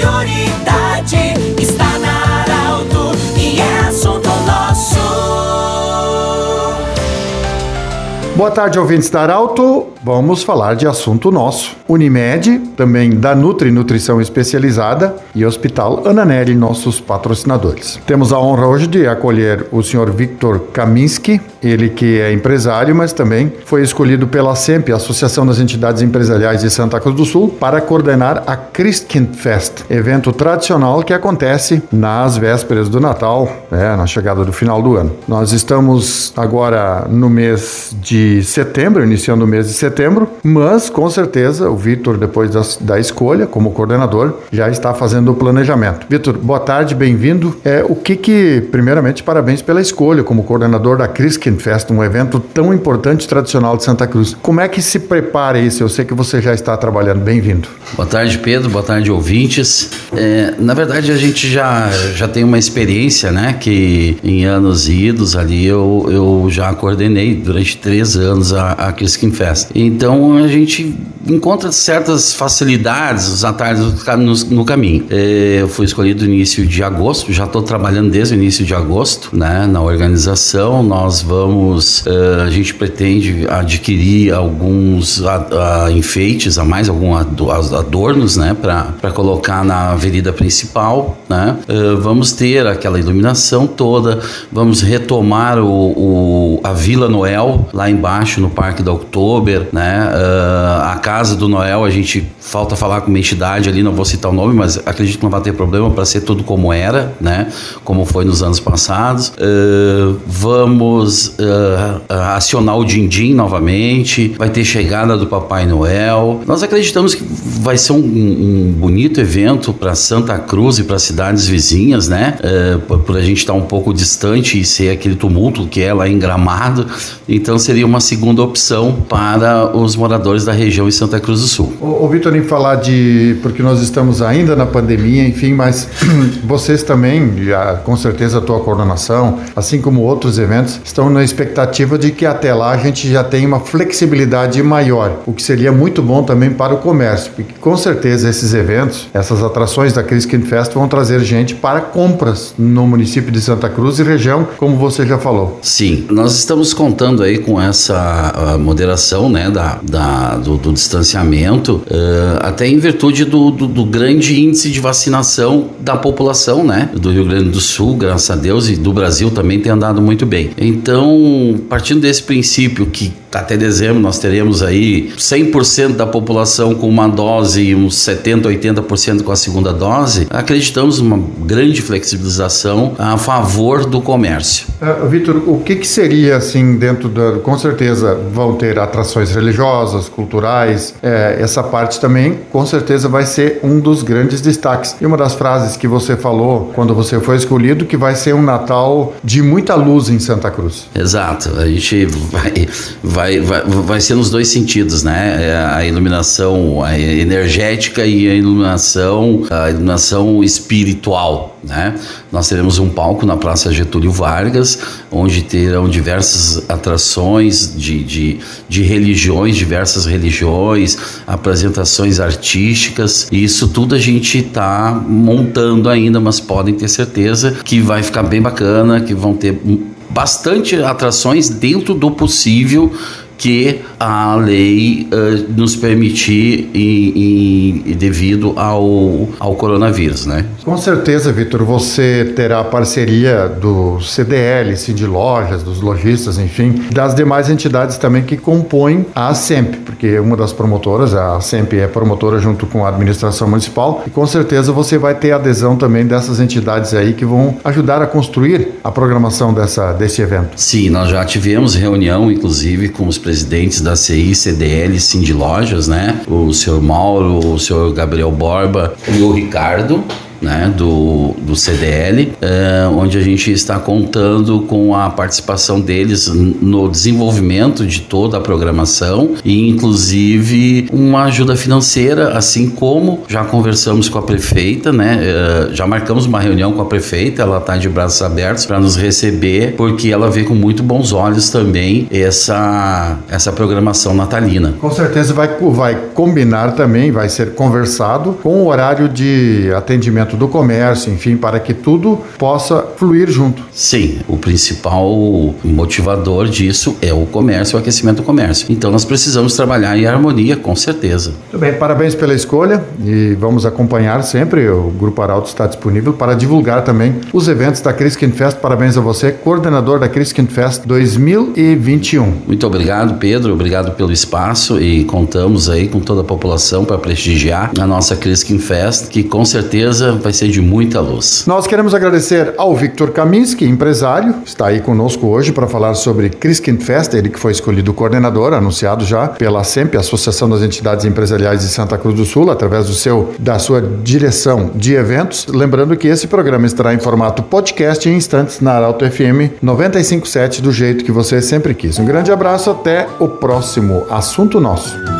prioridade está na Arauto e é assunto nosso. Boa tarde, ouvintes da Arauto. Vamos falar de assunto nosso. Unimed, também da Nutri Nutrição Especializada e Hospital Ananelli, nossos patrocinadores. Temos a honra hoje de acolher o senhor Victor Kaminski, ele que é empresário, mas também foi escolhido pela SEMP, Associação das Entidades Empresariais de Santa Cruz do Sul, para coordenar a Christkindfest, evento tradicional que acontece nas vésperas do Natal, é, na chegada do final do ano. Nós estamos agora no mês de setembro, iniciando o mês de setembro, mas com certeza o Vitor, depois da, da escolha como coordenador, já está fazendo o planejamento. Vitor, boa tarde, bem-vindo. É, o que que, primeiramente, parabéns pela escolha como coordenador da Christkindfest, um evento tão importante e tradicional de Santa Cruz. Como é que se prepara isso? Eu sei que você já está trabalhando. Bem-vindo. Boa tarde, Pedro. Boa tarde, ouvintes. É, na verdade, a gente já, já tem uma experiência, né? Que em anos idos ali eu, eu já coordenei durante três anos a, a Christkin Fest. Então a gente encontra certas facilidades, os atalhos no, no caminho. É, eu fui escolhido no início de agosto, já estou trabalhando desde o início de agosto, né? Na organização, nós vamos, uh, a gente pretende adquirir alguns enfeites a mais, alguns adornos, né? Para colocar na avenida principal, né? Uh, vamos ter aquela iluminação toda, vamos retomar o, o, a Vila Noel lá embaixo no Parque da Oktober, né? A casa do Noel, a gente falta falar com uma entidade ali, não vou citar o nome, mas acredito que não vai ter problema para ser tudo como era, né? Como foi nos anos passados. Uh, vamos uh, acionar o Dindim novamente, vai ter chegada do Papai Noel. Nós acreditamos que vai ser um, um bonito evento para Santa Cruz e para cidades vizinhas, né? Uh, por, por, a gente estar tá um pouco distante e ser aquele tumulto que é lá em Gramado, então seria uma segunda opção para os moradores da região em Santa Cruz do Sul. O, o Vitor, em falar de. porque nós estamos ainda na pandemia, enfim, mas vocês também, já, com certeza a tua coordenação, assim como outros eventos, estão na expectativa de que até lá a gente já tenha uma flexibilidade maior, o que seria muito bom também para o comércio, porque com certeza esses eventos, essas atrações da Criskin Fest vão trazer gente para compras no município de Santa Cruz e região, como você já falou. Sim, nós estamos contando aí com essa moderação, né, da, da do, do, distanciamento, uh, até em virtude do, do, do, grande índice de vacinação da população, né, do Rio Grande do Sul, graças a Deus, e do Brasil também tem andado muito bem. Então, partindo desse princípio que até dezembro nós teremos aí 100% da população com uma dose e uns 70, 80% com a segunda dose, acreditamos numa grande flexibilização a favor do comércio. Uh, Vitor, o que, que seria assim dentro da. Com certeza vão ter atrações religiosas, culturais, é, essa parte também com certeza vai ser um dos grandes destaques. E uma das frases que você falou quando você foi escolhido que vai ser um Natal de muita luz em Santa Cruz. Exato, a gente vai, vai, vai, vai ser nos dois sentidos, né? É a iluminação energética e a iluminação, a iluminação espiritual, né? Nós teremos um palco na Praça Getúlio Vargas, onde terão diversas atrações de, de, de religiões, diversas religiões, apresentações artísticas, e isso tudo a gente está montando ainda, mas podem ter certeza que vai ficar bem bacana, que vão ter bastante atrações dentro do possível que a lei uh, nos permitir e, e, devido ao, ao coronavírus, né? Com certeza, Vitor, você terá a parceria do CDL, de Lojas, dos lojistas, enfim, das demais entidades também que compõem a SEMP, porque uma das promotoras, a SEMP é promotora junto com a administração municipal, e com certeza você vai ter adesão também dessas entidades aí que vão ajudar a construir a programação dessa, desse evento. Sim, nós já tivemos reunião, inclusive, com os presidentes da CI, CDL e Cindy Lojas, né? O senhor Mauro, o senhor Gabriel Borba e o Ricardo né, do, do CDL, é, onde a gente está contando com a participação deles no desenvolvimento de toda a programação e, inclusive, uma ajuda financeira, assim como já conversamos com a prefeita, né, é, já marcamos uma reunião com a prefeita, ela está de braços abertos para nos receber, porque ela vê com muito bons olhos também essa, essa programação natalina. Com certeza vai, vai combinar também, vai ser conversado com o horário de atendimento do comércio, enfim, para que tudo possa fluir junto. Sim, o principal motivador disso é o comércio, o aquecimento do comércio. Então nós precisamos trabalhar em harmonia, com certeza. Muito bem, parabéns pela escolha e vamos acompanhar sempre. O Grupo Arauto está disponível para divulgar também os eventos da Criskin Fest. Parabéns a você, coordenador da Criskin Fest 2021. Muito obrigado, Pedro. Obrigado pelo espaço e contamos aí com toda a população para prestigiar a nossa Criskin Fest, que com certeza vai ser de muita luz. Nós queremos agradecer ao Victor Kaminski, empresário, está aí conosco hoje para falar sobre Criskin Fest, ele que foi escolhido coordenador, anunciado já pela SEMP, Associação das Entidades Empresariais de Santa Cruz do Sul, através do seu da sua direção de eventos. Lembrando que esse programa estará em formato podcast em instantes na Arauto FM 957 do jeito que você sempre quis. Um grande abraço, até o próximo assunto nosso.